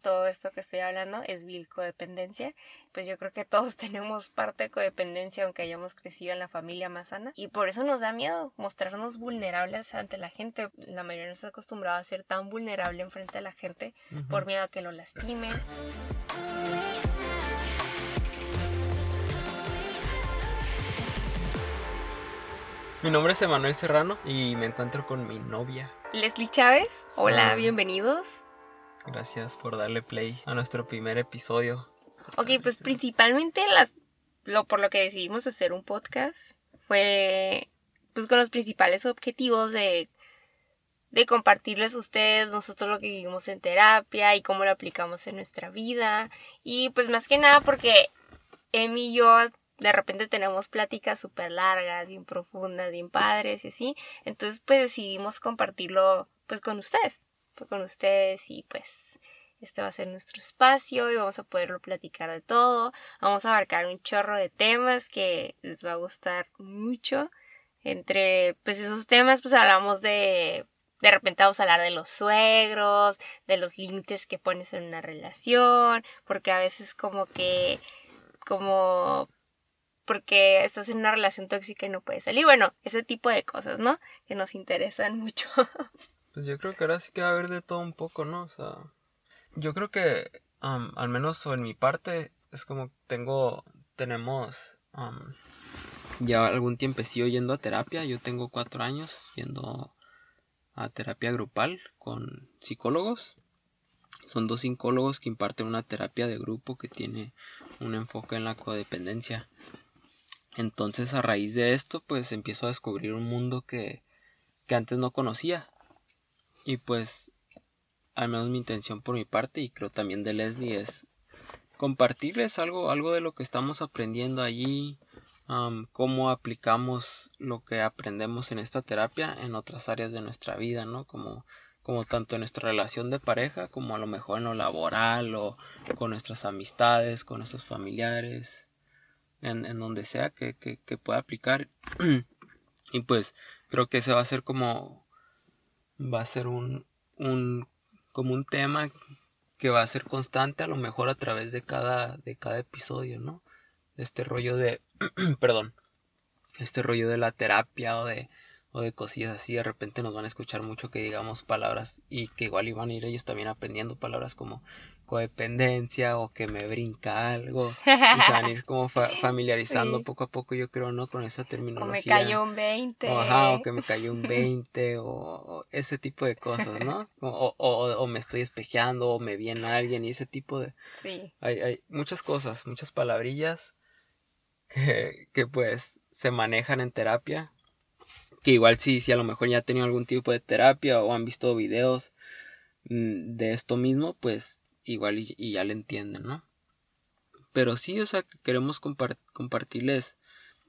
todo esto que estoy hablando es vil codependencia. Pues yo creo que todos tenemos parte de codependencia aunque hayamos crecido en la familia más sana. Y por eso nos da miedo mostrarnos vulnerables ante la gente. La mayoría no está acostumbrado a ser tan vulnerable enfrente de la gente por miedo a que lo lastimen. Mi nombre es Emanuel Serrano y me encuentro con mi novia. Leslie Chávez. Hola, bienvenidos. Gracias por darle play a nuestro primer episodio. Ok, pues principalmente las, lo, por lo que decidimos hacer un podcast fue pues con los principales objetivos de, de compartirles a ustedes nosotros lo que vivimos en terapia y cómo lo aplicamos en nuestra vida. Y pues más que nada porque Emi y yo de repente tenemos pláticas súper largas, bien profundas, bien padres y así. Entonces pues decidimos compartirlo pues con ustedes con ustedes y pues este va a ser nuestro espacio y vamos a poderlo platicar de todo. Vamos a abarcar un chorro de temas que les va a gustar mucho. Entre pues esos temas pues hablamos de de repente vamos a hablar de los suegros, de los límites que pones en una relación, porque a veces como que como porque estás en una relación tóxica y no puedes salir. Bueno, ese tipo de cosas, ¿no? Que nos interesan mucho. Pues yo creo que ahora sí que va a haber de todo un poco, ¿no? O sea, yo creo que al menos en mi parte es como tengo, tenemos ya algún tiempecillo yendo a terapia. Yo tengo cuatro años yendo a terapia grupal con psicólogos. Son dos psicólogos que imparten una terapia de grupo que tiene un enfoque en la codependencia. Entonces a raíz de esto pues empiezo a descubrir un mundo que, que antes no conocía y pues, al menos mi intención por mi parte y creo también de Leslie es compartirles algo, algo de lo que estamos aprendiendo allí, cómo aplicamos lo que aprendemos en esta terapia en otras áreas de nuestra vida, ¿no? Como, como tanto en nuestra relación de pareja, como a lo mejor en lo laboral o con nuestras amistades, con nuestros familiares, en, en donde sea que, que, que pueda aplicar. y pues creo que ese va a ser como va a ser un, un como un tema que va a ser constante a lo mejor a través de cada de cada episodio, ¿no? Este rollo de perdón, este rollo de la terapia o de o de cosillas así, de repente nos van a escuchar mucho que digamos palabras y que igual iban a ir ellos también aprendiendo palabras como codependencia o que me brinca algo y se van a ir como familiarizando poco a poco yo creo no con esa terminología o me cayó un 20 o, ajá, o que me cayó un 20 o, ese tipo de cosas no o, o, me estoy espejeando o me viene alguien y ese tipo de sí. hay, hay muchas cosas muchas palabrillas que, que pues se manejan en terapia que igual si, si a lo mejor ya han tenido algún tipo de terapia o han visto videos mm, de esto mismo, pues igual y, ya le entienden, ¿no? Pero sí, o sea, queremos compartirles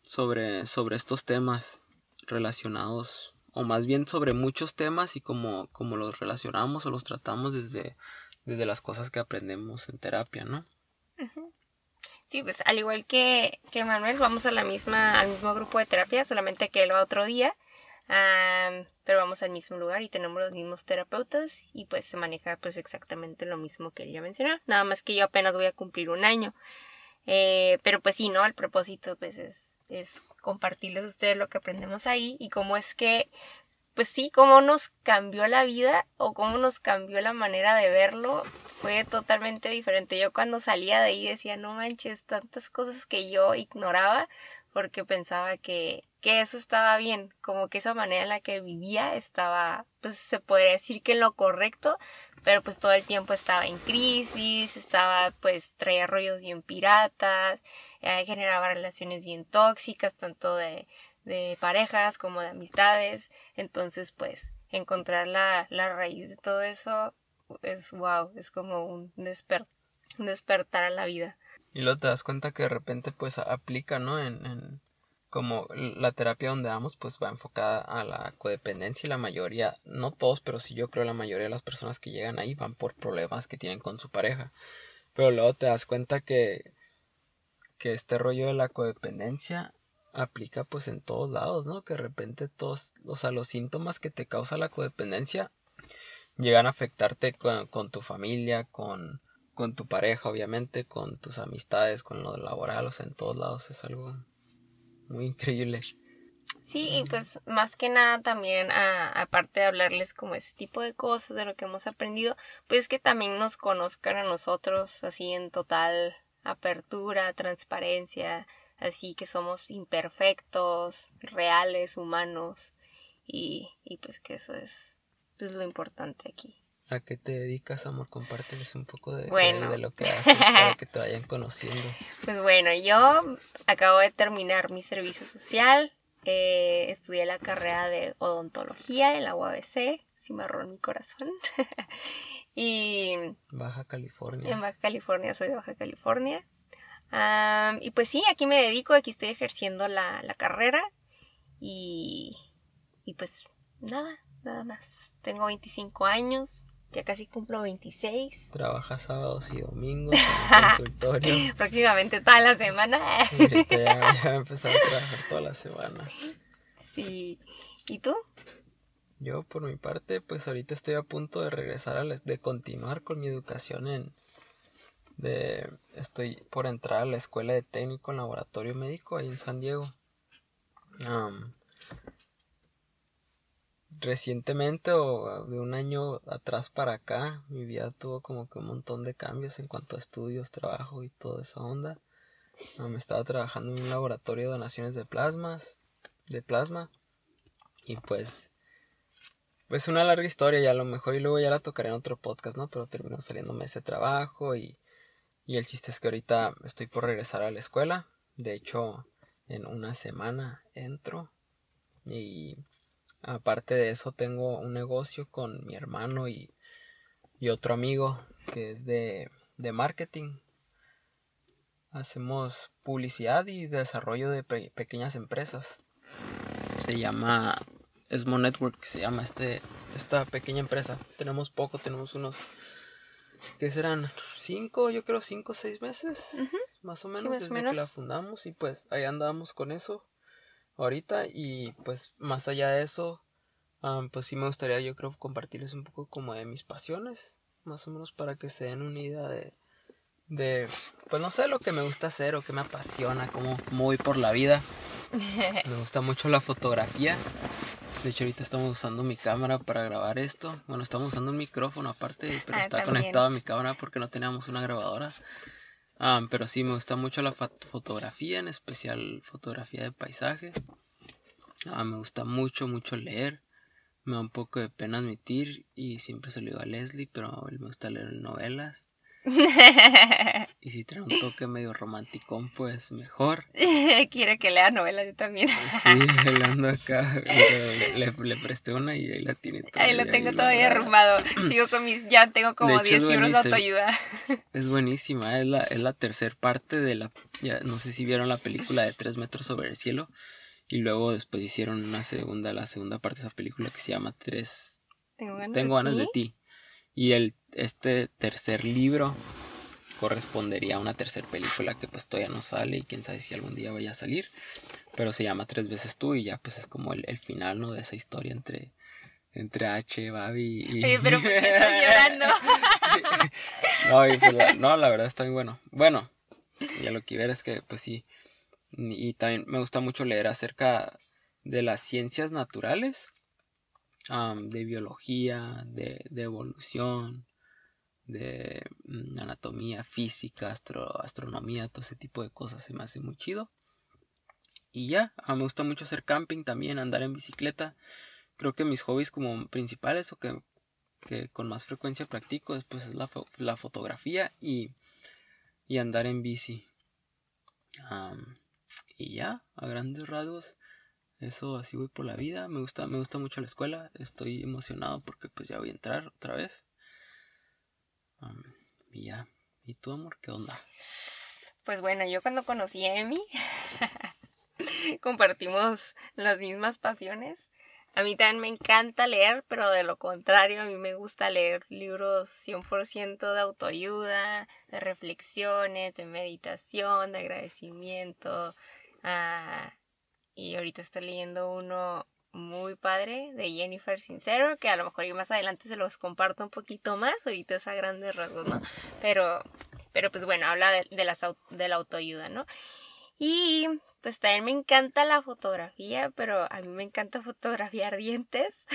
sobre, sobre estos temas relacionados, o más bien sobre muchos temas y como los relacionamos o los tratamos desde, desde las cosas que aprendemos en terapia, ¿no? Sí, pues al igual que, que Manuel, vamos a la misma, al mismo grupo de terapia, solamente que él va otro día. pero vamos al mismo lugar y tenemos los mismos terapeutas y pues se maneja pues exactamente lo mismo que él ya mencionó. Nada más que yo apenas voy a cumplir un año. Eh, pero pues sí, ¿no? El propósito pues es, es compartirles a ustedes lo que aprendemos ahí y cómo es que pues sí, cómo nos cambió la vida o cómo nos cambió la manera de verlo fue totalmente diferente. Yo cuando salía de ahí decía, no manches, tantas cosas que yo ignoraba porque pensaba que, que eso estaba bien, como que esa manera en la que vivía estaba, pues se podría decir que lo correcto, pero pues todo el tiempo estaba en crisis, estaba pues traía rollos bien piratas, eh, generaba relaciones bien tóxicas, tanto de de parejas como de amistades. Entonces, pues, encontrar la, la raíz de todo eso es wow, es como un, despertar a la vida. Y luego te das cuenta que de repente pues aplica, ¿no? En, en como la terapia donde vamos pues va enfocada a la codependencia y la mayoría, no todos, pero sí yo creo la mayoría de las personas que llegan ahí van por problemas que tienen con su pareja. Pero luego te das cuenta que, que este rollo de la codependencia aplica pues en todos lados, ¿no? Que de repente todos, o sea, los síntomas que te causa la codependencia llegan a afectarte con, tu familia, con, con tu pareja, obviamente, con tus amistades, con lo laboral, o sea, en todos lados es algo muy increíble. Sí, y pues más que nada también, aparte de hablarles como ese tipo de cosas, de lo que hemos aprendido, pues que también nos conozcan a nosotros así en total apertura, transparencia, así que somos imperfectos, reales, humanos, y, y pues que eso es, es lo importante aquí. ¿A qué te dedicas, amor? Compárteles un poco de, de, lo que haces para que te vayan conociendo. Pues bueno, yo acabo de terminar mi servicio social. Eh, estudié la carrera de odontología en la UABC, cimarrón mi corazón. y... Baja California. En Baja California, soy de Baja California. y pues sí, aquí me dedico, aquí estoy ejerciendo la, la carrera. Y, y pues nada, nada más. Tengo 25 años, ya casi cumplo 26. Trabaja sábados y domingos en el consultorio. Próximamente toda la semana. ahorita ya, ya empezado a trabajar toda la semana. Sí. ¿Y tú? Yo, por mi parte, pues ahorita estoy a punto de regresar a de continuar con mi educación en de estoy por entrar a la escuela de técnico en laboratorio médico ahí en San Diego. Recientemente o de un año atrás para acá, mi vida tuvo como que un montón de cambios en cuanto a estudios, trabajo y toda esa onda. me estaba trabajando en un laboratorio de donaciones de plasmas, de plasma. Y pues, pues una larga historia y a lo mejor y luego ya la tocaré en otro podcast, ¿no? Pero terminó saliéndome ese trabajo y, y el chiste es que ahorita estoy por regresar a la escuela. De hecho, en una semana entro y Aparte de eso, tengo un negocio con mi hermano y, otro amigo que es de, marketing. Hacemos publicidad y desarrollo de pequeñas empresas. Se llama Esmo Network, se llama este, esta pequeña empresa. Tenemos poco, tenemos unos que serán cinco, yo creo cinco o seis meses, más o menos, desde que la fundamos y pues ahí andamos con eso ahorita y pues más allá de eso, pues sí me gustaría yo creo compartirles un poco como de mis pasiones, más o menos para que se den una idea de, de pues no sé lo que me gusta hacer o que me apasiona, cómo, cómo voy por la vida. me gusta mucho la fotografía. De hecho, ahorita estamos usando mi cámara para grabar esto. Bueno, estamos usando un micrófono aparte, pero ah, está conectado a mi cámara porque no teníamos una grabadora. Ah, pero sí, me gusta mucho la fotografía, en especial fotografía de paisaje. Ah, me gusta mucho, mucho leer. Me da un poco de pena admitir y siempre se lo digo a Leslie, pero él me gusta leer novelas. y si trae un toque medio romántico, pues mejor. Quiere que lea novelas yo también. sí, hablando acá. Le, le, presté una y ahí la tiene todavía. Ahí la tengo todavía arrumado. Sigo con mis. Ya tengo como 10 libros de autoayuda. Es buenísima. Es la, es la tercera parte de la. Ya, no sé si vieron la película de Tres metros sobre el cielo. Y luego después hicieron una segunda, la segunda parte de esa película que se llama Tres. Tengo ganas, de, ti? Y el, este tercer libro correspondería a una tercera película que pues todavía no sale y quién sabe si algún día vaya a salir. Pero se llama Tres veces tú y ya pues es como el, final, ¿no? De esa historia entre, entre H, Babi y... Oye, pero ¿por qué estás llorando? no, pues, la, no, la verdad está muy bueno. Bueno, ya lo que ver es que pues sí, y también me gusta mucho leer acerca de las ciencias naturales, de biología, de, evolución, de mm, anatomía, física, astronomía, todo ese tipo de cosas se me hace muy chido. Y ya, ah, me gusta mucho hacer camping también, andar en bicicleta. Creo que mis hobbies como principales o que, con más frecuencia practico después es la, la fotografía y, y andar en bici. Y ya, a grandes rasgos, eso así voy por la vida. Me gusta, me gusta mucho la escuela. Estoy emocionado porque pues ya voy a entrar otra vez. Y ya. ¿Y tu amor qué onda? Pues bueno, yo cuando conocí a Emi compartimos las mismas pasiones. A mí también me encanta leer, pero de lo contrario, a mí me gusta leer libros 100% de autoayuda, de reflexiones, de meditación, de agradecimiento. Ah, y ahorita estoy leyendo uno muy padre de Jennifer Sincero, que a lo mejor yo más adelante se los comparto un poquito más, ahorita es a grandes rasgos, ¿no? Pero, pero pues bueno, habla de, de, las, de la autoayuda, ¿no? Y pues también me encanta la fotografía, pero a mí me encanta fotografiar dientes.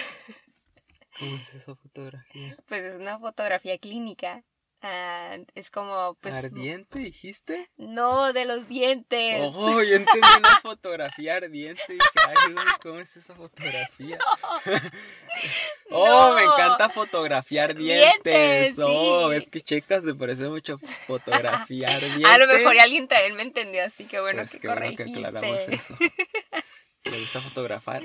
¿Cómo es esa fotografía? Pues es una fotografía clínica. Ah, es como, pues... ¿Ardiente dijiste? No, de los dientes. Oh, yo entendí una fotografía ardiente. Y dije, ay, ¿cómo es esa fotografía? oh, me encanta fotografiar dientes. dientes oh, es que checas, se parece mucho fotografiar dientes. A lo mejor alguien también me entendió, así que bueno pues que bueno que aclaramos eso. Me gusta fotografar,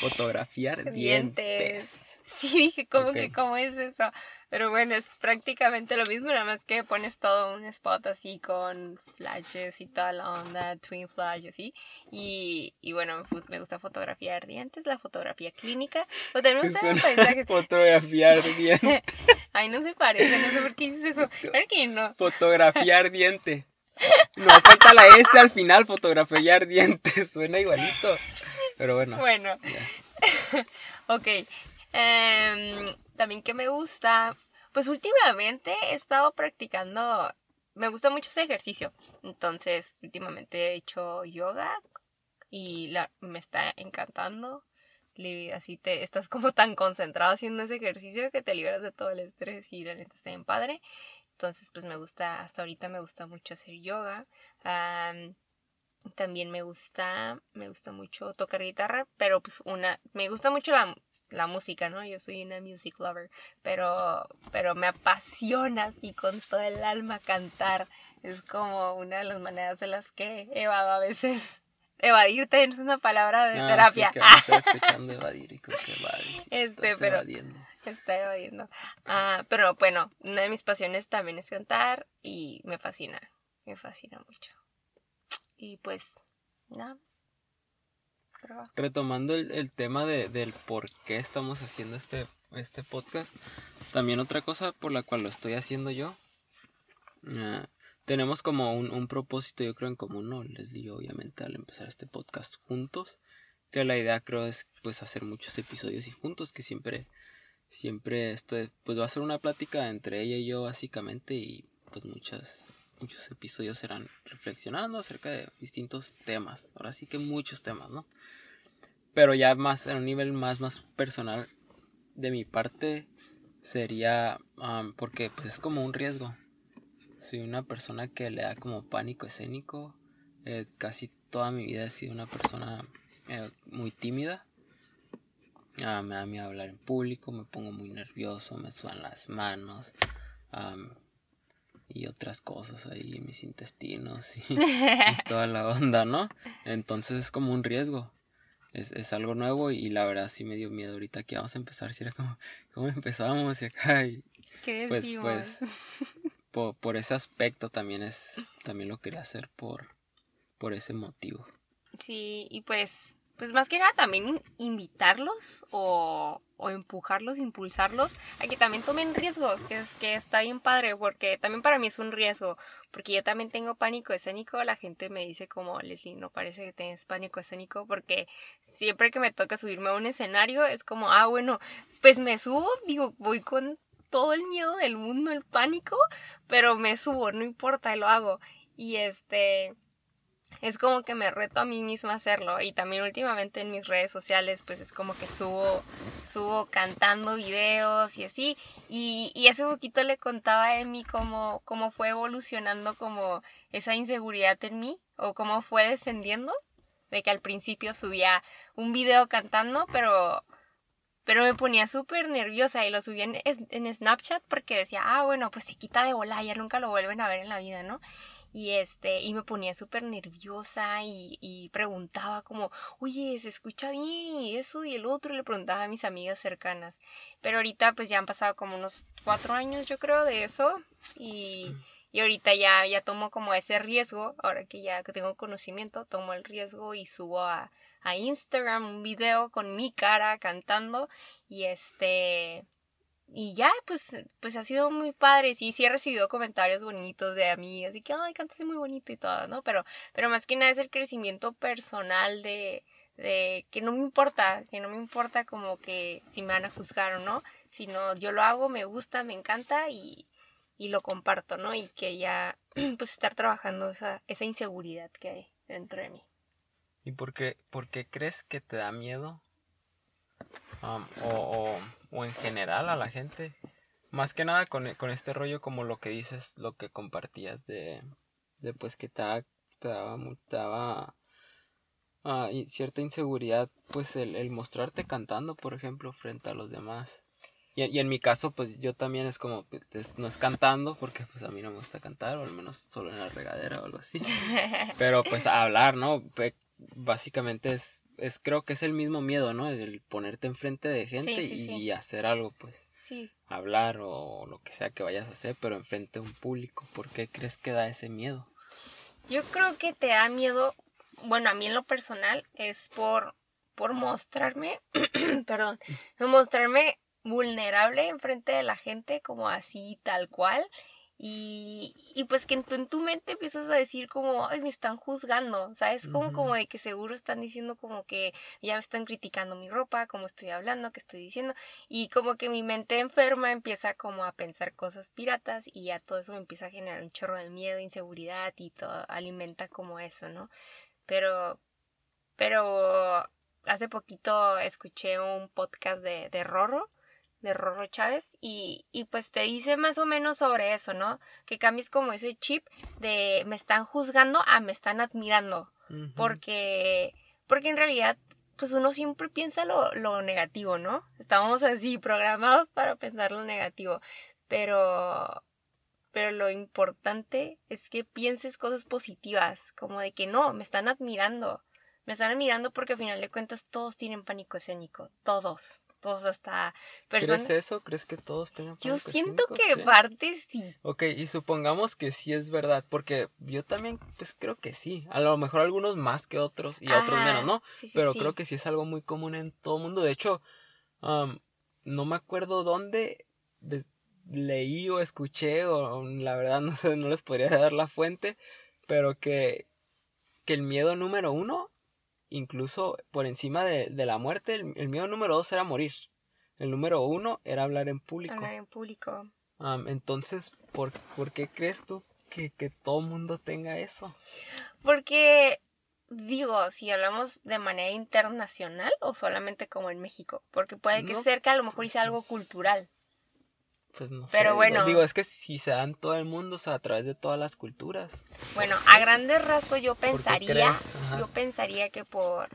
fotografiar dientes. Sí, dije, ¿cómo que cómo es eso? Pero bueno, es prácticamente lo mismo, nada más que pones todo un spot así con flashes y toda la onda, twin flash así. Y, y bueno, me gusta fotografiar dientes, la fotografía clínica. O también me gusta paisaje. Fotografiar dientes. Ay, no se parece, no sé por qué dices eso. Claro que no. Fotografiar diente. Nos falta la S al final, fotografiar dientes. Suena igualito. Pero bueno. Bueno. ok. Em, también que me gusta, pues últimamente he estado practicando, me gusta mucho ese ejercicio. Entonces, últimamente he hecho yoga y me está encantando. Así te estás como tan concentrado haciendo ese ejercicio que te liberas de todo el estrés y la neta está bien padre. Entonces, pues me gusta, hasta ahorita me gusta mucho hacer yoga. también me gusta, me gusta mucho tocar guitarra, pero pues una, me gusta mucho la, la música, ¿no? Yo soy una music lover, pero, pero me apasiona así con todo el alma cantar. Es como una de las maneras de las que evado a veces. Evadirte es una palabra de ah, terapia. Sí, que escuchando evadir y creo que Este, pero evadiendo. está evadiendo. Ah, pero bueno, una de mis pasiones también es cantar y me fascina, me fascina mucho. Y pues, nada más. Retomando el, tema de, del por qué estamos haciendo este, este podcast, también otra cosa por la cual lo estoy haciendo yo. Ah, tenemos como un, propósito, yo creo, en común, ¿no? Les digo, obviamente, al empezar este podcast juntos. Que la idea creo es pues hacer muchos episodios y juntos, que siempre, siempre esto pues va a ser una plática entre ella y yo básicamente y pues muchas, muchos episodios serán reflexionando acerca de distintos temas. Ahora sí que muchos temas, ¿no? Pero ya más en un nivel más, más personal de mi parte sería porque pues es como un riesgo. Soy una persona que le da como pánico escénico. Eh, casi toda mi vida he sido una persona eh, muy tímida. Ah, me da miedo hablar en público, me pongo muy nervioso, me sudan las manos y otras cosas ahí en mis intestinos y, toda la onda, ¿no? Entonces es como un riesgo es, es, algo nuevo y la verdad sí me dio miedo ahorita que vamos a empezar. Si era como, ¿cómo empezamos? Y acá, y, ¿Qué pues, pues, por, por, ese aspecto también es, también lo quería hacer por, por ese motivo. Sí, y pues pues más que nada también invitarlos o, o, empujarlos, impulsarlos a que también tomen riesgos, que es que está bien padre, porque también para mí es un riesgo, porque yo también tengo pánico escénico, la gente me dice como, Leslie, no parece que tienes pánico escénico, porque siempre que me toca subirme a un escenario es como, ah, bueno, pues me subo, digo, voy con todo el miedo del mundo, el pánico, pero me subo, no importa, lo hago. Y este, es como que me reto a mí misma a hacerlo y también últimamente en mis redes sociales pues es como que subo subo cantando videos y así y, y hace poquito le contaba a Emi cómo, cómo fue evolucionando como esa inseguridad en mí o cómo fue descendiendo de que al principio subía un video cantando pero pero me ponía súper nerviosa y lo subía en, en, Snapchat porque decía, ah, bueno, pues se quita de bola, ya nunca lo vuelven a ver en la vida, ¿no? Y este, y me ponía súper nerviosa y, y, preguntaba como, oye, ¿se escucha bien? Y eso y el otro, le preguntaba a mis amigas cercanas. Pero ahorita pues ya han pasado como unos cuatro años yo creo de eso y, y ahorita ya, ya tomo como ese riesgo, ahora que ya tengo conocimiento, tomo el riesgo y subo a, a Instagram un video con mi cara cantando y este y ya, pues, pues ha sido muy padre. Sí, sí he recibido comentarios bonitos de amigas y que, ay, cantas muy bonito y todo, ¿no? Pero, pero más que nada es el crecimiento personal de, de que no me importa, que no me importa como que si me van a juzgar o no, sino yo lo hago, me gusta, me encanta y, y lo comparto, ¿no? Y que ya, pues estar trabajando esa, esa inseguridad que hay dentro de mí. ¿Y por qué, crees que te da miedo? O, o, en general a la gente. Más que nada con, con, este rollo como lo que dices, lo que compartías de, de pues que te, te daba, te daba ah, cierta inseguridad, pues el, el mostrarte cantando, por ejemplo, frente a los demás. Y, en mi caso, pues yo también es como, pues, no es cantando, porque pues a mí no me gusta cantar, o al menos solo en la regadera o algo así. Pero pues hablar, ¿no? Básicamente es, es, creo que es el mismo miedo, ¿no? El ponerte enfrente de gente y, hacer algo, pues. Sí. Hablar o lo que sea que vayas a hacer, pero enfrente de un público. ¿Por qué crees que da ese miedo? Yo creo que te da miedo, bueno, a mí en lo personal, es por, por mostrarme, perdón, mostrarme vulnerable enfrente de la gente, como así, tal cual. Y, y pues que en tu, en tu mente empiezas a decir como, ay, me están juzgando, ¿sabes? Como, como de que seguro están diciendo como que ya me están criticando mi ropa, como estoy hablando, que estoy diciendo. Y como que mi mente enferma empieza como a pensar cosas piratas y ya todo eso me empieza a generar un chorro de miedo, inseguridad y todo alimenta como eso, ¿no? Pero, pero hace poquito escuché un podcast de, de Rorro de Rorro Chávez y, y, pues te dice más o menos sobre eso, ¿no? Que cambies como ese chip de me están juzgando a me están admirando. Porque, porque en realidad, pues uno siempre piensa lo, lo negativo, ¿no? Estamos así programados para pensar lo negativo. Pero, pero lo importante es que pienses cosas positivas, como de que no, me están admirando. Me están admirando porque al final de cuentas todos tienen pánico escénico, todos todos hasta personas. ¿Crees eso? ¿Crees que todos tengan Yo siento que parte sí. Ok, y supongamos que sí es verdad, porque yo también, pues creo que sí. A lo mejor algunos más que otros y otros menos, ¿no? Pero creo que sí es algo muy común en todo el mundo. De hecho, no me acuerdo dónde leí o escuché, o la verdad no sé, no les podría dar la fuente, pero que, que el miedo número uno incluso por encima de, la muerte, el, miedo número dos era morir. El número uno era hablar en público. Hablar en público. entonces, ¿por, ¿por, qué crees tú que, que todo mundo tenga eso? Porque, digo, si hablamos de manera internacional o solamente como en México, porque puede que ser que a lo mejor hice algo cultural. Pues no Pero bueno. Digo, es que si se da en todo el mundo, o sea, a través de todas las culturas. Bueno, a grandes rasgos yo pensaría, yo pensaría que por,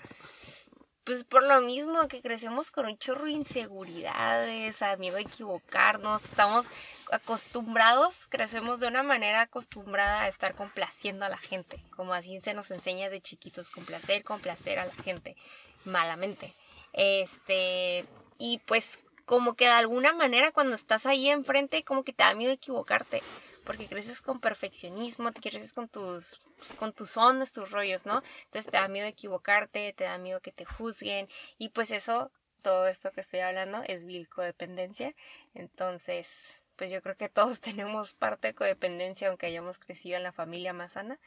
pues por lo mismo que crecemos con un chorro de inseguridades, a miedo a equivocarnos, estamos acostumbrados, crecemos de una manera acostumbrada a estar complaciendo a la gente, como así se nos enseña de chiquitos, complacer, complacer a la gente, malamente. Este, y pues como que de alguna manera cuando estás ahí enfrente, como que te da miedo equivocarte, porque creces con perfeccionismo, te creces con tus, pues, con tus ondas, tus rollos, ¿no? Entonces te da miedo equivocarte, te da miedo que te juzguen, y pues eso, todo esto que estoy hablando es vil codependencia, entonces, pues yo creo que todos tenemos parte de codependencia, aunque hayamos crecido en la familia más sana.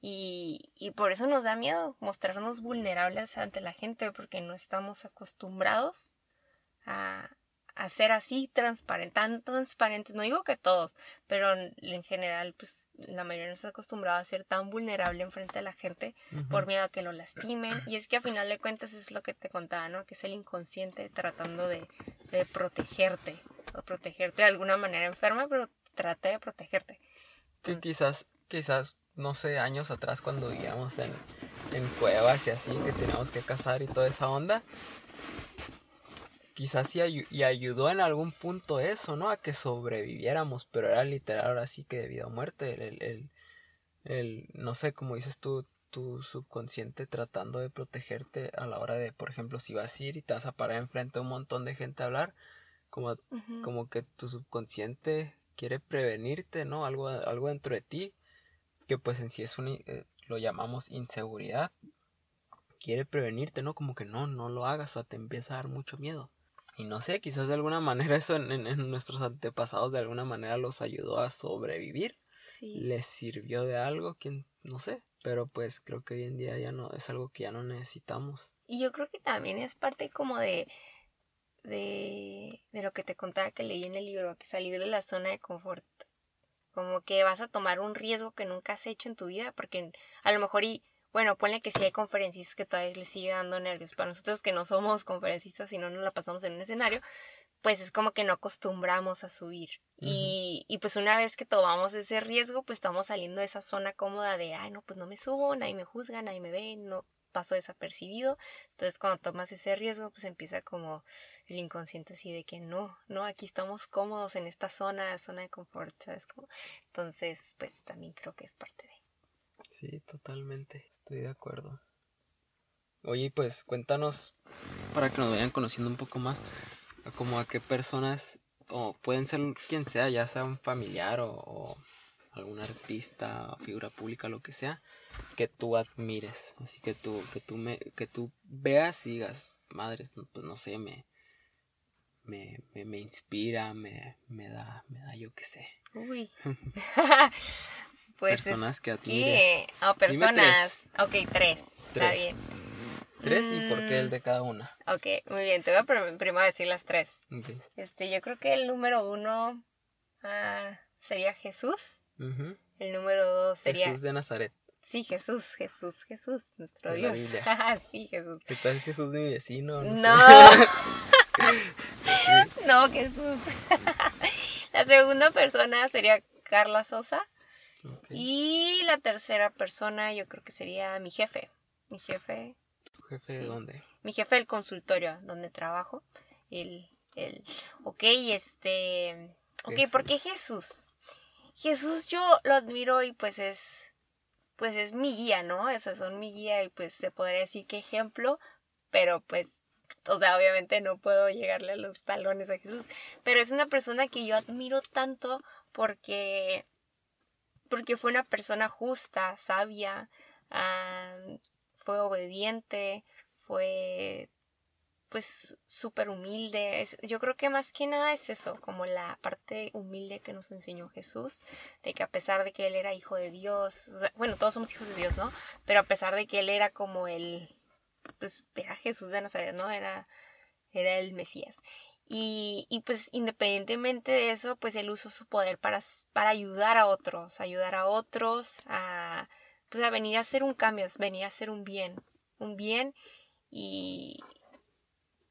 Y, y, por eso nos da miedo mostrarnos vulnerables ante la gente porque no estamos acostumbrados a, ser así transparente, tan transparentes, no digo que todos, pero en, general, pues la mayoría no está acostumbrado a ser tan vulnerable enfrente de la gente por miedo a que lo lastimen. Y es que a final de cuentas es lo que te contaba, ¿no? Que es el inconsciente tratando de, de protegerte, o protegerte de alguna manera enferma, pero trata de protegerte. Que quizás, quizás, no sé, años atrás cuando vivíamos en, en cuevas y así, que teníamos que cazar y toda esa onda, quizás sí y ayudó en algún punto eso, ¿no? A que sobreviviéramos, pero era literal ahora sí que debido a muerte, el, el, el, no sé, como dices tú, tu subconsciente tratando de protegerte a la hora de, por ejemplo, si vas a ir y te vas a parar enfrente de un montón de gente a hablar, como, como que tu subconsciente quiere prevenirte, ¿no? Algo, algo dentro de ti, que pues en sí es un, eh, lo llamamos inseguridad, quiere prevenirte, ¿no? Como que no, no lo hagas, o te empieza a dar mucho miedo. Y no sé, quizás de alguna manera eso en, nuestros antepasados de alguna manera los ayudó a sobrevivir. Les sirvió de algo, quien no sé. Pero pues creo que hoy en día ya no es algo que ya no necesitamos. y yo creo que también es parte como de, de, de lo que te contaba que leí en el libro, que salir de la zona de confort. Como que vas a tomar un riesgo que nunca has hecho en tu vida, porque a lo mejor y, bueno, ponle que si hay conferencistas que todavía les sigue dando nervios. Para nosotros que no somos conferencistas y no nos la pasamos en un escenario, pues es como que no acostumbramos a subir. y, y, pues una vez que tomamos ese riesgo, pues estamos saliendo de esa zona cómoda de, ay, no, pues no me subo, nadie me juzga, nadie me ve, no paso desapercibido. Entonces cuando tomas ese riesgo, pues empieza como el inconsciente así de que no, no, aquí estamos cómodos en esta zona, zona de confort, ¿sabes? Como, entonces, pues también creo que es parte de. Sí, totalmente, estoy de acuerdo. Oye, pues cuéntanos, para que nos vayan conociendo un poco más, como a qué personas, o pueden ser quien sea, ya sea un familiar o, algún artista, o figura pública, lo que sea, que tú admires, así que tú, que tú me, que tú veas y digas, madres, pues no sé, me, me, me, inspira, me, me da, me da yo qué sé. Uy. pues personas que admires. O personas. Ok, tres. Está bien. ¿Tres y por qué el mm. de cada una? Ok, muy bien. Te voy a primero decir las tres. Este, yo creo que el número uno ah, sería Jesús. El número dos sería... Jesús de Nazaret. Sí, Jesús, Jesús, Jesús, nuestro Dios. Ah, sí, Jesús. ¿Qué tal Jesús de mi vecino? No. No, Jesús. la segunda persona sería Carla Sosa. Y la tercera persona yo creo que sería mi jefe. Mi jefe jefe de dónde? Mi jefe del consultorio donde trabajo. El, el, ok, este, ok, ¿por qué Jesús? Jesús yo lo admiro y pues es, pues es mi guía, ¿no? Esas son mi guía y pues se podría decir que ejemplo, pero pues, o sea, obviamente no puedo llegarle a los talones a Jesús, pero es una persona que yo admiro tanto porque, porque fue una persona justa, sabia, fue obediente, fue pues súper humilde. yo creo que más que nada es eso, como la parte humilde que nos enseñó Jesús, de que a pesar de que él era hijo de Dios, bueno, todos somos hijos de Dios, ¿no? Pero a pesar de que él era como el, pues era Jesús de Nazaret, ¿no? Era, era el Mesías. Y, y pues independientemente de eso, pues él usó su poder para, para ayudar a otros, ayudar a otros a pues a venir a hacer un cambio, venir a hacer un bien, un bien y,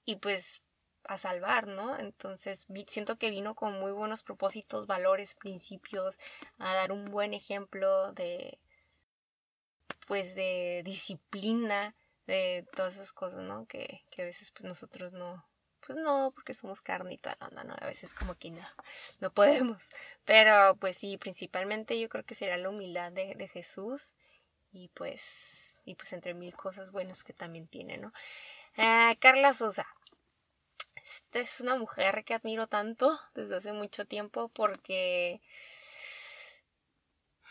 y pues a salvar, ¿no? Entonces siento que vino con muy buenos propósitos, valores, principios, a dar un buen ejemplo de, pues de disciplina, de todas esas cosas, ¿no? Que, que a veces pues nosotros no, pues no, porque somos carne y toda la onda, ¿no? A veces como que no, no podemos. Pero pues sí, principalmente yo creo que será la humildad de, de Jesús y pues, y pues entre mil cosas buenas que también tiene, ¿no? Ah, Carla Sosa. Esta es una mujer que admiro tanto desde hace mucho tiempo porque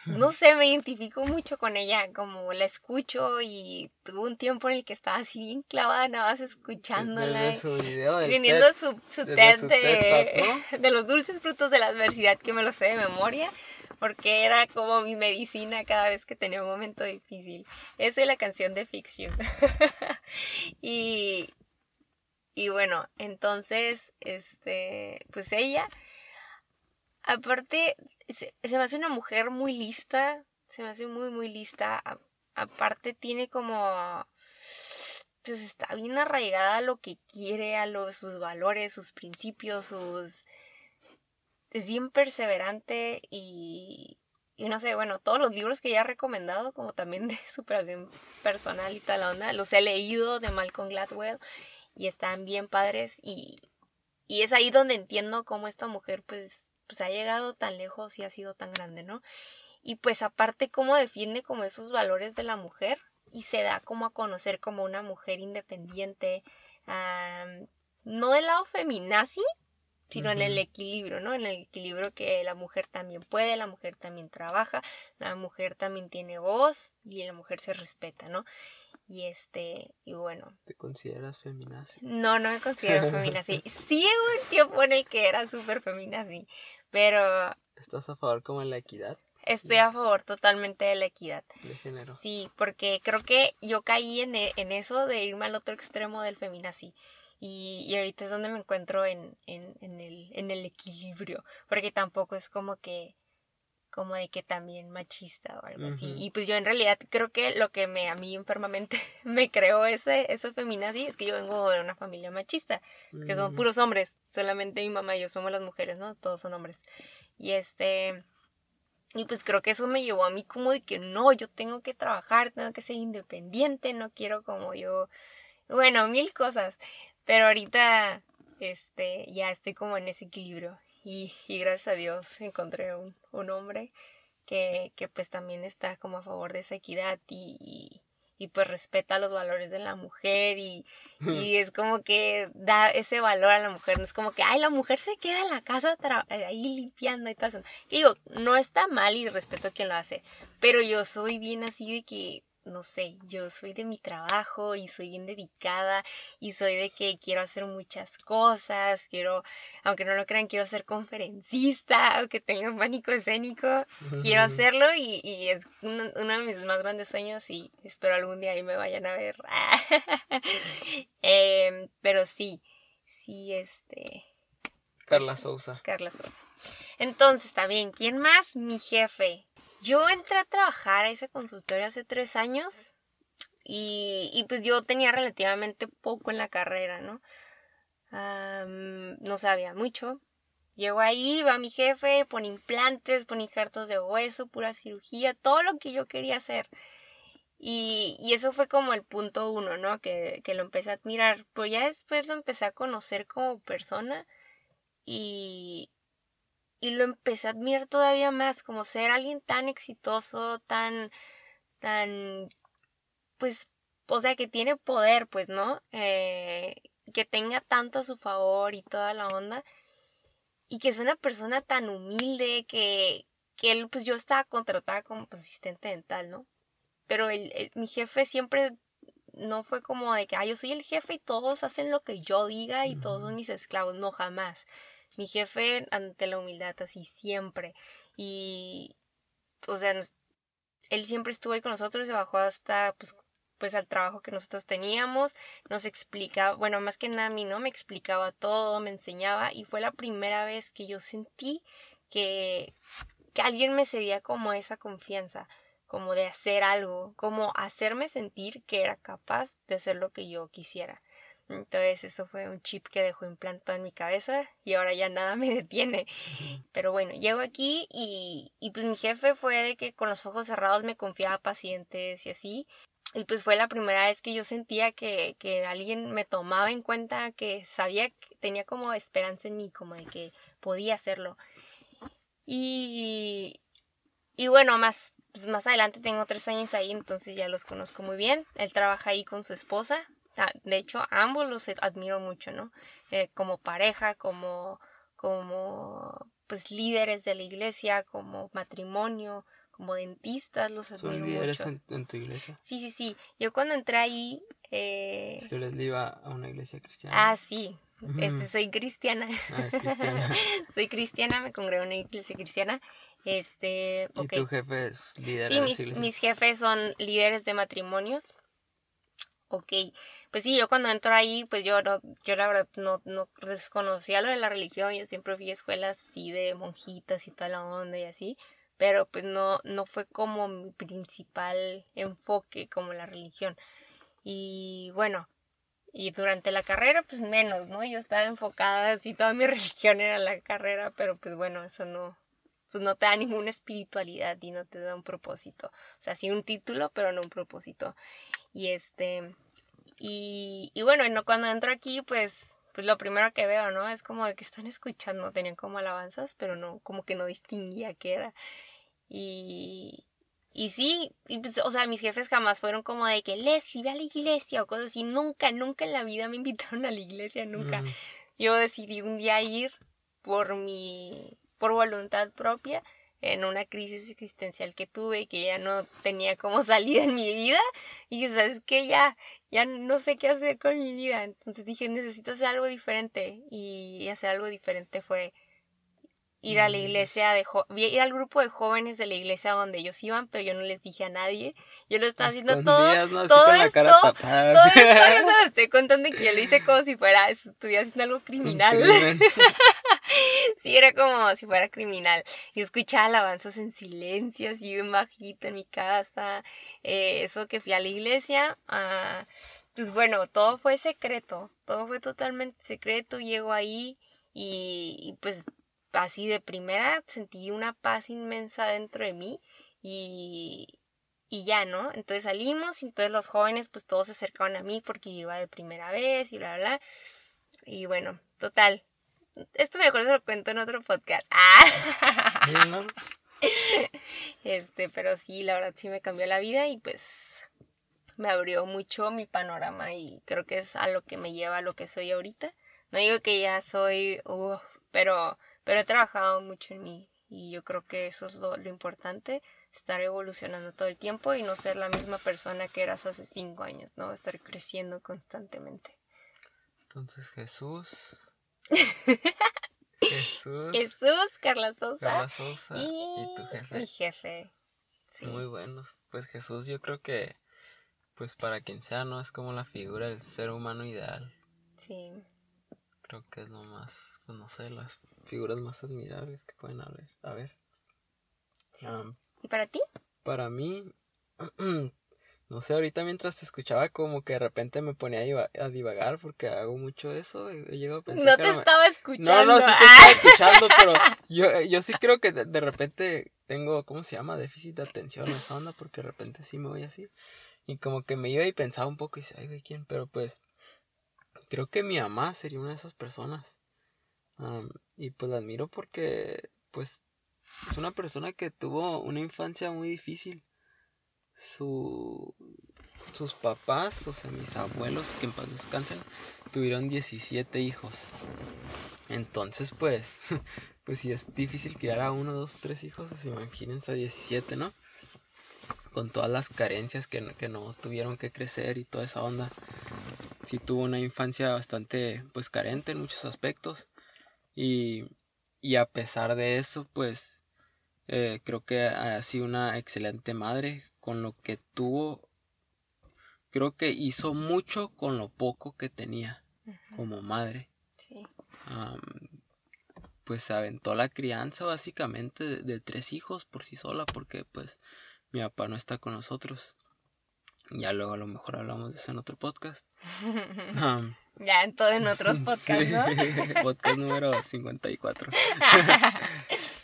no sé, me identifico mucho con ella, como la escucho y tuve un tiempo en el que estaba así bien clavada, nada más escuchándola. su video del Viniendo su, su TED, de, de, los dulces frutos de la adversidad que me lo sé de memoria porque era como mi medicina cada vez que tenía un momento difícil. Esa es la canción de Fiction. y, y bueno, entonces, este, pues ella, aparte, se, me hace una mujer muy lista, se me hace muy, muy lista. aparte tiene como pues está bien arraigada a lo que quiere, a los, sus valores, sus principios, sus es bien perseverante y, y no sé, bueno, todos los libros que ya he recomendado, como también de superación personal y tal onda, los he leído de Malcolm Gladwell y están bien padres y, y es ahí donde entiendo cómo esta mujer pues, pues ha llegado tan lejos y ha sido tan grande, ¿no? Y pues aparte cómo defiende como esos valores de la mujer y se da como a conocer como una mujer independiente, no del lado feminazi, sino en el equilibrio, ¿no? En el equilibrio que la mujer también puede, la mujer también trabaja, la mujer también tiene voz y la mujer se respeta, ¿no? Y este, y bueno. ¿Te consideras feminazi? No, no me considero feminazi. Sí hubo un tiempo en el que era súper feminazi, pero... ¿Estás a favor como en la equidad? estoy a favor totalmente de la equidad. De género. Sí, porque creo que yo caí en, e- en eso de irme al otro extremo del feminazi. Y, y ahorita es donde me encuentro en, en, en, el, en el equilibrio. Porque tampoco es como que como de que también machista o algo así. Y pues yo en realidad creo que lo que me a mí enfermamente me creó ese, eso feminazi es que yo vengo de una familia machista que son Mm. puros hombres. Solamente mi mamá y yo somos las mujeres, ¿no? Todos son hombres. Y este. Y pues creo que eso me llevó a mí como de que no, yo tengo que trabajar, tengo que ser independiente, no quiero como yo. Bueno, mil cosas. Pero ahorita, este, ya estoy como en ese equilibrio. Y, y gracias a Dios encontré un, un hombre que, que pues también está como a favor de esa equidad y, y, y, pues respeta los valores de la mujer y, y es como que da ese valor a la mujer. No es como que, ay, la mujer se queda en la casa tra- ahí limpiando y todo eso. Que digo, no está mal y respeto a quien lo hace. Pero yo soy bien así de que, no sé, yo soy de mi trabajo y soy bien dedicada y soy de que quiero hacer muchas cosas. Quiero, aunque no lo crean, quiero ser conferencista, aunque tenga pánico escénico quiero hacerlo y, y es uno, uno de mis más grandes sueños y espero algún día ahí me vayan a ver. Em, pero sí, sí, este, Carla Sousa. Carla Sosa. Entonces, también, ¿quién más? Mi jefe. Yo entré a trabajar a ese consultorio hace tres años y, y pues yo tenía relativamente poco en la carrera, ¿no? No sabía mucho. Llego ahí, va mi jefe, pone implantes, pone injertos de hueso, pura cirugía, todo lo que yo quería hacer. Y, y eso fue como el punto uno, ¿no? Que, que lo empecé a admirar. Pero ya después lo empecé a conocer como persona y, y lo empecé a admirar todavía más, como ser alguien tan exitoso, tan, tan, pues, o sea, que tiene poder, pues, ¿no? Eh, que tenga tanto a su favor y toda la onda. Y que es una persona tan humilde que, que él, pues yo estaba contratada como asistente dental, ¿no? Pero el, el- mi jefe siempre no fue como de que, ah, yo soy el jefe y todos hacen lo que yo diga y todos son mis esclavos. No, jamás. Mi jefe ante la humildad, así siempre. Y, o sea, él siempre estuvo ahí con nosotros, se bajó hasta, pues, pues al trabajo que nosotros teníamos, nos explicaba, bueno, más que nada a mí, ¿no? Me explicaba todo, me enseñaba y fue la primera vez que yo sentí que, que alguien me cedía como esa confianza, como de hacer algo, como hacerme sentir que era capaz de hacer lo que yo quisiera. Entonces eso fue un chip que dejó implantado en mi cabeza y ahora ya nada me detiene. Pero bueno, llego aquí y, y pues mi jefe fue de que con los ojos cerrados me confiaba a pacientes y así. Y pues fue la primera vez que yo sentía que, que alguien me tomaba en cuenta, que sabía que tenía como esperanza en mí, como de que podía hacerlo. Y, y bueno, más, pues más adelante tengo tres años ahí, entonces ya los conozco muy bien. Él trabaja ahí con su esposa. De hecho, ambos los admiro mucho, ¿no? Eh, como pareja, como, como pues líderes de la iglesia, como matrimonio, como dentistas, los admiro Son líderes mucho. en, en tu iglesia. Sí, sí, sí. Yo cuando entré ahí, eh... Es que Leslie iba a una iglesia cristiana. ah, sí, este, soy cristiana. Ah, es cristiana. soy cristiana, me congrego en una iglesia cristiana. Este, Y ok. tu jefe es líder Sí, de mis, iglesia. mis jefes son líderes de matrimonios. Ok, pues sí, yo cuando entro ahí, pues yo no, yo la verdad no, no desconocía lo de la religión, yo siempre fui a escuelas así de monjitas y toda la onda y así, pero pues no, no fue como mi principal enfoque como la religión. Y bueno, y durante la carrera pues menos, ¿no? Yo estaba enfocada, así toda mi religión era la carrera, pero pues bueno, eso no, pues no te da ninguna espiritualidad y no te da un propósito. O sea, sí un título, pero no un propósito. Y este, y, y bueno, y no, cuando entro aquí, pues, pues lo primero que veo, ¿no? Es como de que están escuchando, tenían como alabanzas, pero no, como que no distinguía qué era. Y, y sí, y pues, o sea, mis jefes jamás fueron como de que Leslie, ve a la iglesia o cosas así. Nunca, nunca en la vida me invitaron a la iglesia, nunca. Mm, Yo decidí un día ir por mi, por voluntad propia, en una crisis existencial que tuve, que ya no tenía como salida en mi vida, y ¿sabes qué? Ya, ya no sé qué hacer con mi vida. Entonces dije, necesito hacer algo diferente, y, y hacer algo diferente fue ir a la iglesia de jo- vi- ir al grupo de jóvenes de la iglesia donde ellos iban, pero yo no les dije a nadie. Yo lo estaba haciendo todo. ¿no? Todo con la cara esto-. Todo esto yo se lo estoy contando que yo lo hice como si fuera, estuviera haciendo algo criminal. Sí, era como si fuera criminal. Y escuchaba alabanzas en silencio, así bien bajito en mi casa. Eh, eso que fui a la iglesia, ah, pues bueno, todo fue secreto. Todo fue totalmente secreto. Llego ahí y, y, pues así de primera sentí una paz inmensa dentro de mí y, y ya, ¿no? Entonces salimos y entonces los jóvenes pues todos se acercaron a mí porque yo iba de primera vez y bla, bla, bla. Y bueno, total. Esto mejor se lo cuento en otro podcast. Ah. Sí, ¿no? Este, pero sí, la verdad sí me cambió la vida y pues me abrió mucho mi panorama y creo que es a lo que me lleva a lo que soy ahorita. No digo que ya soy, uf, pero, pero he trabajado mucho en mí y yo creo que eso es lo, lo importante, estar evolucionando todo el tiempo y no ser la misma persona que eras hace cinco años, ¿no? Estar creciendo constantemente. Entonces Jesús. Jesús. Jesús, Carla Sosa Carla Sosa y, y tu jefe. mi jefe. Sí. Muy buenos. Pues Jesús yo creo que, pues para quien sea, no es como la figura del ser humano ideal. sí. Creo que es lo más, pues no sé, las figuras más admirables que pueden haber. A ver. ¿Y para ti? para mí, no sé, ahorita mientras te escuchaba como que de repente me ponía a diva- a divagar porque hago mucho eso. Llegado a pensar No te estaba No, escuchando. no, sí te estaba escuchando, pero yo, yo sí creo que de, de repente tengo, ¿cómo se llama? Déficit de atención esa onda, porque de repente sí me voy así. Y como que me iba y pensaba un poco y decía, ay, güey, ¿quién? Pero pues, creo que mi mamá sería una de esas personas. Y pues la admiro porque, pues, es una persona que tuvo una infancia muy difícil. Su, sus papás, o sea, mis abuelos, que en paz descansen, tuvieron 17 hijos. Entonces, pues, pues si es difícil criar a uno, dos, tres hijos, pues imagínense a 17, ¿no? Con todas las carencias que, que no tuvieron que crecer y toda esa onda. Sí tuvo una infancia bastante, pues, carente en muchos aspectos. Y, y a pesar de eso, pues, eh, creo que ha sido una excelente madre con lo que tuvo. Creo que hizo mucho con lo poco que tenía como madre sí. am, pues se aventó la crianza básicamente de, de tres hijos por sí sola porque pues mi papá no está con nosotros. Ya luego a lo mejor hablamos de eso en otro podcast. Ya en todo en otros podcasts, sí, ¿no? podcast número 54.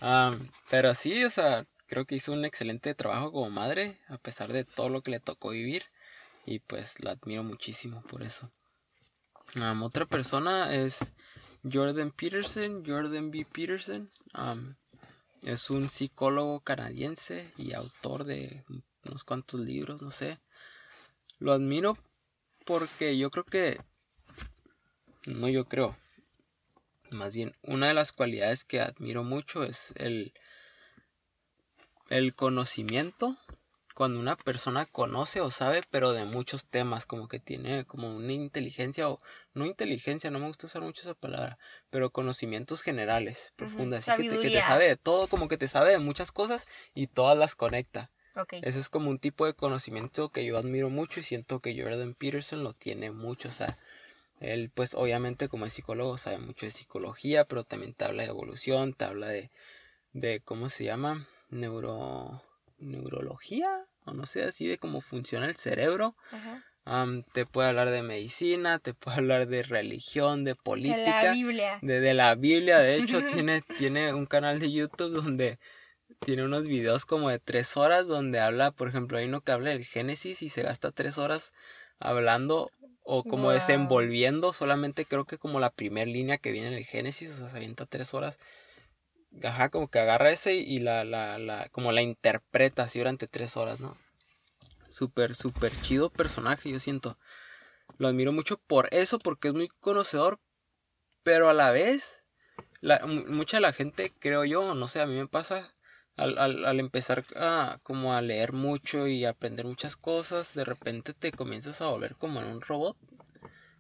Am, pero sí, o sea, creo que hizo un excelente trabajo como madre a pesar de todo lo que le tocó vivir y pues la admiro muchísimo por eso. Otra persona es Jordan Peterson, Jordan B. Peterson. es un psicólogo canadiense y autor de unos cuantos libros, no sé. Lo admiro porque yo creo que... No yo creo. Más bien, una de las cualidades que admiro mucho es el, el conocimiento. Cuando una persona conoce o sabe, pero de muchos temas, como que tiene como una inteligencia o no inteligencia, no me gusta usar mucho esa palabra, pero conocimientos generales, profundas, así que te, que te sabe de todo, como que te sabe de muchas cosas y todas las conecta. Ok. Ese es como un tipo de conocimiento que yo admiro mucho y siento que Jordan Peterson lo tiene mucho. O sea, él pues obviamente como es psicólogo sabe mucho de psicología, pero también te habla de evolución, te habla de, de ¿cómo se llama? Neuro, neurología, o no sé, así de cómo funciona el cerebro. Ajá. Am, te puede hablar de medicina, te puede hablar de religión, de De política la Biblia. de, de la Biblia. De hecho, tiene, tiene un canal de YouTube donde tiene unos videos como de tres horas donde habla, por ejemplo, hay uno que habla del Génesis y se gasta tres horas hablando o como Wow. desenvolviendo solamente creo que como la primera línea que viene en el Génesis, o sea, se avienta tres horas. Ajá, como que agarra ese y la, la, la, como la interpreta así durante tres horas, ¿no? Súper, súper chido personaje, yo siento. Lo admiro mucho por eso, porque es muy conocedor, pero a la vez, la, mucha de la gente, creo yo, no sé, a mí me pasa, al, al, al empezar a, como a leer mucho y aprender muchas cosas, de repente te comienzas a volver como en un robot.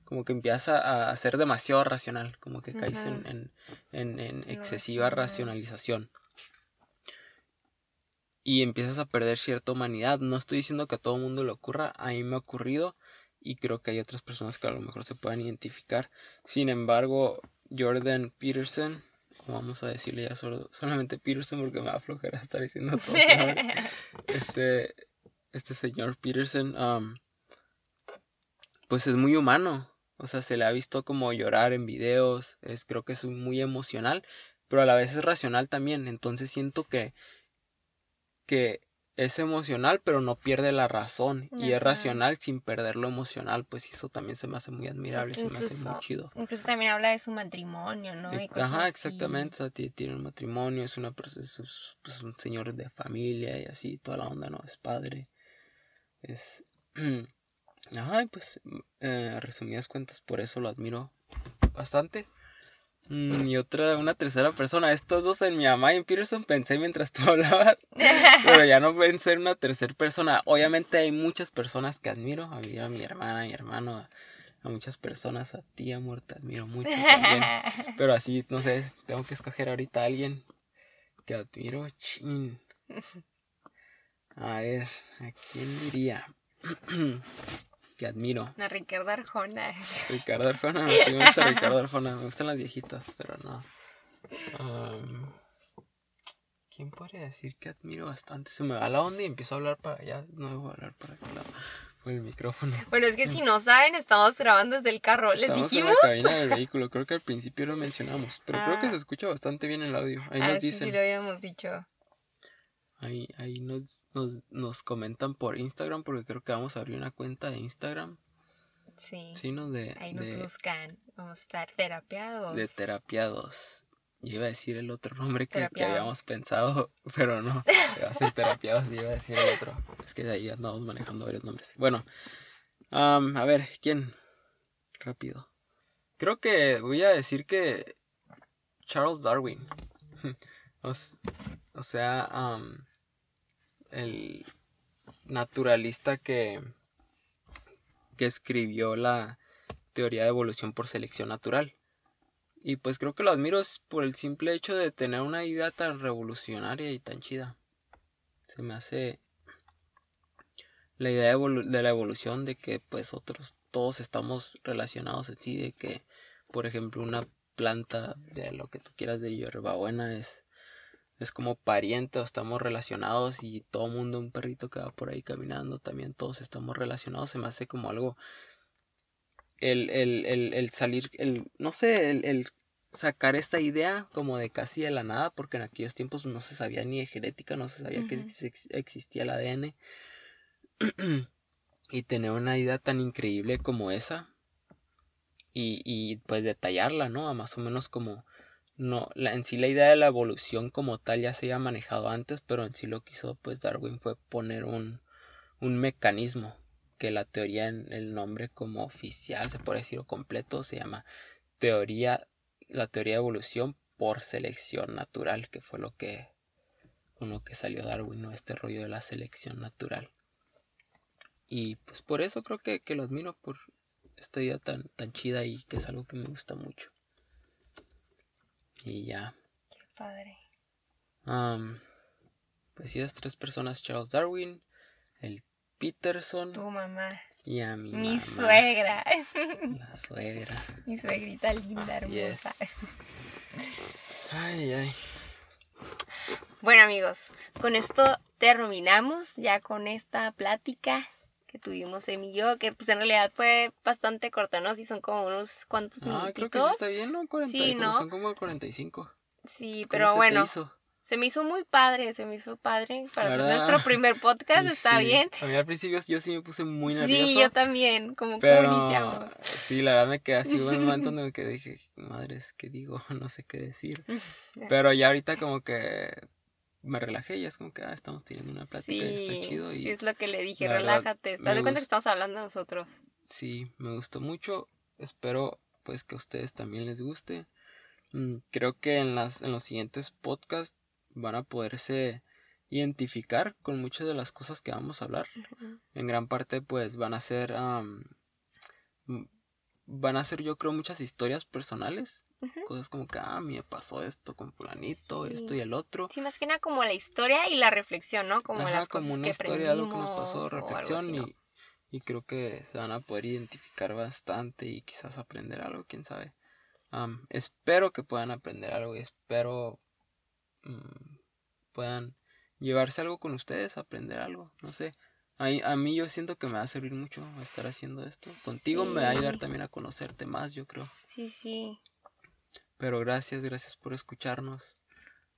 como que empieza a ser demasiado racional, como que caes en, en, en, excesiva racionalización. Y empiezas a perder cierta humanidad. No estoy diciendo que a todo mundo le ocurra, a mí me ha ocurrido y creo que hay otras personas que a lo mejor se puedan identificar. Sin embargo, Jordan Peterson, vamos a decirle ya solamente Peterson porque me va a flojera estar diciendo todo. este, este señor Peterson, um, pues es muy humano. O sea, se le ha visto como llorar en videos, es, creo que es muy emocional, pero a la vez es racional también, entonces siento que, que es emocional, pero no pierde la razón, y es racional sin perder lo emocional, pues eso también se me hace muy admirable, se me hace muy chido. Incluso también habla de su matrimonio, ¿no? Ajá, exactamente, o sea, tiene un matrimonio, es, una, es, pues, un señor de familia y así, toda la onda, ¿no? Es padre, es... Ay, pues, eh, resumidas cuentas, por eso lo admiro bastante. Mm, y otra, una tercera persona. Estos dos en mi mamá y en Peterson pensé mientras tú hablabas. pero ya no pensé en una tercera persona. Obviamente hay muchas personas que admiro. A mi, a mi hermana, a mi hermano, a, muchas personas. A ti, amor, te admiro mucho también. Pero así, no sé, tengo que escoger ahorita a alguien que admiro. Chin. A ver, ¿a quién diría? que admiro. A Ricardo Arjona. Ricardo Arjona, me gusta Ricardo Arjona, me gustan las viejitas, pero no. ¿Quién podría decir que admiro bastante? Se me va la onda y empiezo a hablar para allá. No a hablar para acá lado. Por el micrófono. Bueno, es que si no saben, estamos grabando desde el carro. ¿Les estamos dijimos? en la cabina del vehículo. Creo que al principio lo mencionamos. Pero creo que ah. se escucha bastante bien el audio. Ahí ah, nos dicen. Sí, lo habíamos dicho. Ahí, ahí nos, nos, nos, comentan por Instagram porque creo que vamos a abrir una cuenta de Instagram. Sí. de, ahí nos buscan. Vamos a estar terapiados. De terapiados. Yo iba a decir el otro nombre que, habíamos pensado, pero no. Iba a ser terapiados y iba a decir el otro. Es que de ahí andamos manejando varios nombres. Bueno, a ver, ¿quién? Rápido. Creo que voy a decir que Charles Darwin. O sea, el naturalista que, que escribió la teoría de evolución por selección natural. Y pues creo que lo admiro por el simple hecho de tener una idea tan revolucionaria y tan chida. Se me hace la idea de, la evolución de que pues otros todos estamos relacionados en sí, de que por ejemplo una planta de lo que tú quieras de hierbabuena es es como pariente o estamos relacionados y todo mundo, un perrito que va por ahí caminando, también todos estamos relacionados, se me hace como algo, el, el, el, el salir, el, no sé, el, el, sacar esta idea como de casi de la nada, porque en aquellos tiempos no se sabía ni de genética, no se sabía que existía el ADN, y tener una idea tan increíble como esa, y, y pues detallarla, ¿no? A más o menos como no, en sí la idea de la evolución como tal ya se había manejado antes, pero en sí lo que hizo pues Darwin fue poner un, un mecanismo que la teoría en el nombre como oficial, se puede decir o completo, se llama teoría, la teoría de evolución por selección natural, que fue lo que con lo que salió Darwin, ¿no? Este rollo de la selección natural. Y pues por eso creo que, que lo admiro por esta idea tan, tan chida y que es algo que me gusta mucho. Y ya. Qué padre. pues sí, las tres personas, Charles Darwin, el Peterson. Tu mamá. Y a mi, mi suegra. La suegra. Mi suegrita linda, hermosa. Ay, ay. Bueno amigos, con esto terminamos ya con esta plática que tuvimos Emi y yo, que pues en realidad fue bastante corta, ¿no? Sí, son como unos cuantos ah, creo que sí está bien, ¿no? 40, sí, ¿no? Son como 45. Sí, pero bueno. Se me hizo muy padre, se me hizo padre. Para ser nuestro primer podcast está bien. A mí al principio yo sí me puse muy nervioso. Sí, yo también, como que iniciamos. Sí, la verdad me quedé así, un momento donde me quedé dije, madres, ¿qué digo? No sé qué decir. Pero ya ahorita como que me relajé y es como que, ah, estamos teniendo una plática y está chido. Y sí, es lo que le dije, relájate. Date cuenta que estamos hablando nosotros. Sí, me gustó mucho. Espero pues que a ustedes también les guste. Mm, creo que en, las, en los siguientes podcasts van a poderse identificar con muchas de las cosas que vamos a hablar. En gran parte pues van a ser van a ser yo creo muchas historias personales. Cosas como que, ah, me pasó esto con fulanito, Sí. esto y el otro. Sí, más que nada como la historia y la reflexión, ¿no? Como Ajá, las como cosas una que historia, algo que nos pasó, reflexión así, ¿no? y, y creo que se van a poder identificar bastante y quizás aprender algo, quién sabe. Espero que puedan aprender algo y espero mm, puedan llevarse algo con ustedes, aprender algo, no sé. A, a mí yo siento que me va a servir mucho estar haciendo esto. Contigo me va a ayudar también a conocerte más, yo creo. Sí, sí. Pero gracias, gracias por escucharnos.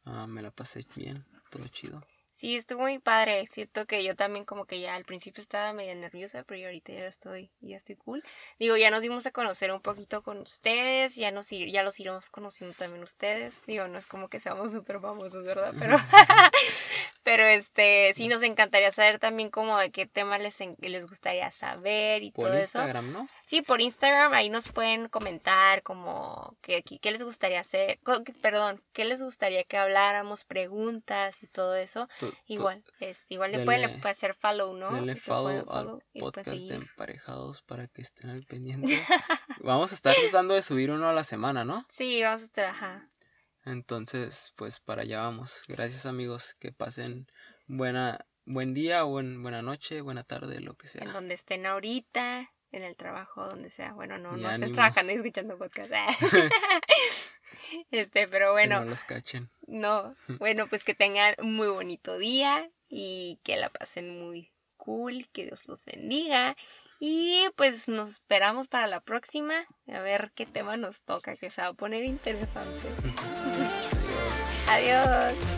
Ah, me la pasé bien, todo chido. Sí, estuvo muy padre. Siento que yo también como que ya al principio estaba medio nerviosa, pero ahorita ya estoy, ya estoy cool. Digo, ya nos dimos a conocer un poquito con ustedes, ya nos ya los iremos conociendo también ustedes. Digo, no es como que seamos súper famosos, ¿verdad? Pero, pero este, sí nos encantaría saber también como de qué temas les, les gustaría saber y Por todo eso. Instagram, ¿no? Sí, por Instagram ahí nos pueden comentar como que- qué les gustaría hacer, perdón, qué les gustaría que habláramos, preguntas y todo eso. Igual, es, igual le pueden hacer follow, ¿no? Denle follow al follow y pueden podcast de emparejados para que estén al pendiente. Vamos a estar tratando de subir uno a la semana, ¿no? Sí, vamos a estar, ajá. Entonces, pues para allá vamos. Gracias amigos, que pasen buena buen día, buen, buena noche, buena tarde, lo que En sea. donde estén ahorita, en el trabajo, donde sea. Bueno, no, no estén ánimo. trabajando y escuchando podcast. este, pero Que bueno, no los cachen. No, bueno, pues que tengan un muy bonito día y que la pasen muy cool, que Dios los bendiga. Y pues nos esperamos para la próxima, a ver qué tema nos toca, que se va a poner interesante. Adiós. Adiós.